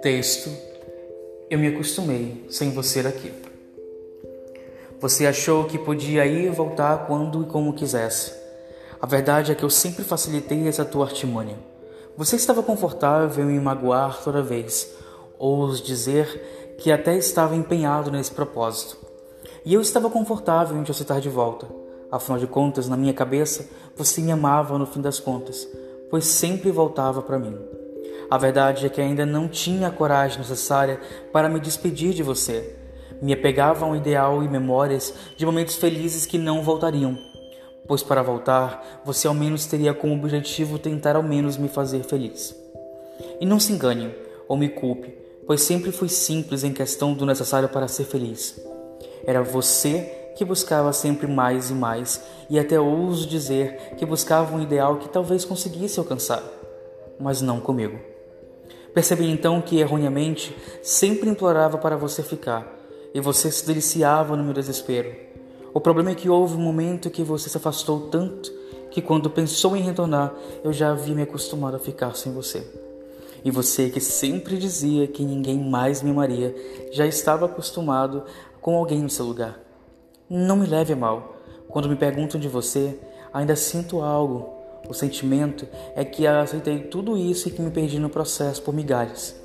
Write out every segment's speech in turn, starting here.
Texto: Eu me acostumei sem você aqui. Você achou que podia ir e voltar quando e como quisesse. A verdade é que eu sempre facilitei essa tua artimanha. Você estava confortável em me magoar toda vez, ouso dizer que até estava empenhado nesse propósito. E eu estava confortável em te aceitar de volta. Afinal de contas, na minha cabeça, você me amava no fim das contas, pois sempre voltava para mim. A verdade é que ainda não tinha a coragem necessária para me despedir de você. Me apegava a um ideal e memórias de momentos felizes que não voltariam. Pois para voltar, você ao menos teria como objetivo tentar ao menos me fazer feliz. E não se engane ou me culpe, pois sempre fui simples em questão do necessário para ser feliz. Era você que buscava sempre mais e mais, e até ouso dizer que buscava um ideal que talvez conseguisse alcançar, mas não comigo. Percebi então que, erroneamente, sempre implorava para você ficar, e você se deliciava no meu desespero. O problema é que houve um momento que você se afastou tanto que, quando pensou em retornar, eu já havia me acostumado a ficar sem você. E você, que sempre dizia que ninguém mais me amaria, já estava acostumado com alguém no seu lugar. Não me leve mal. Quando me perguntam de você, ainda sinto algo, o sentimento é que aceitei tudo isso e que me perdi no processo por migalhas.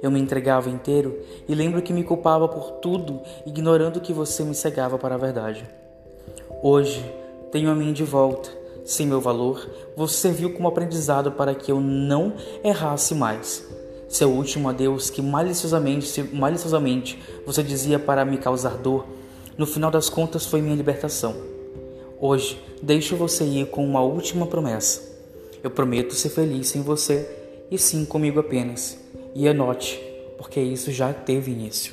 Eu me entregava inteiro e lembro que me culpava por tudo, ignorando que você me cegava para a verdade. Hoje tenho a mim de volta, sem meu valor, você serviu como aprendizado para que eu não errasse mais. Seu último adeus, que maliciosamente, maliciosamente você dizia para me causar dor, no final das contas foi minha libertação. Hoje, deixo você ir com uma última promessa. Eu prometo ser feliz sem você e sim comigo apenas. E anote, porque isso já teve início.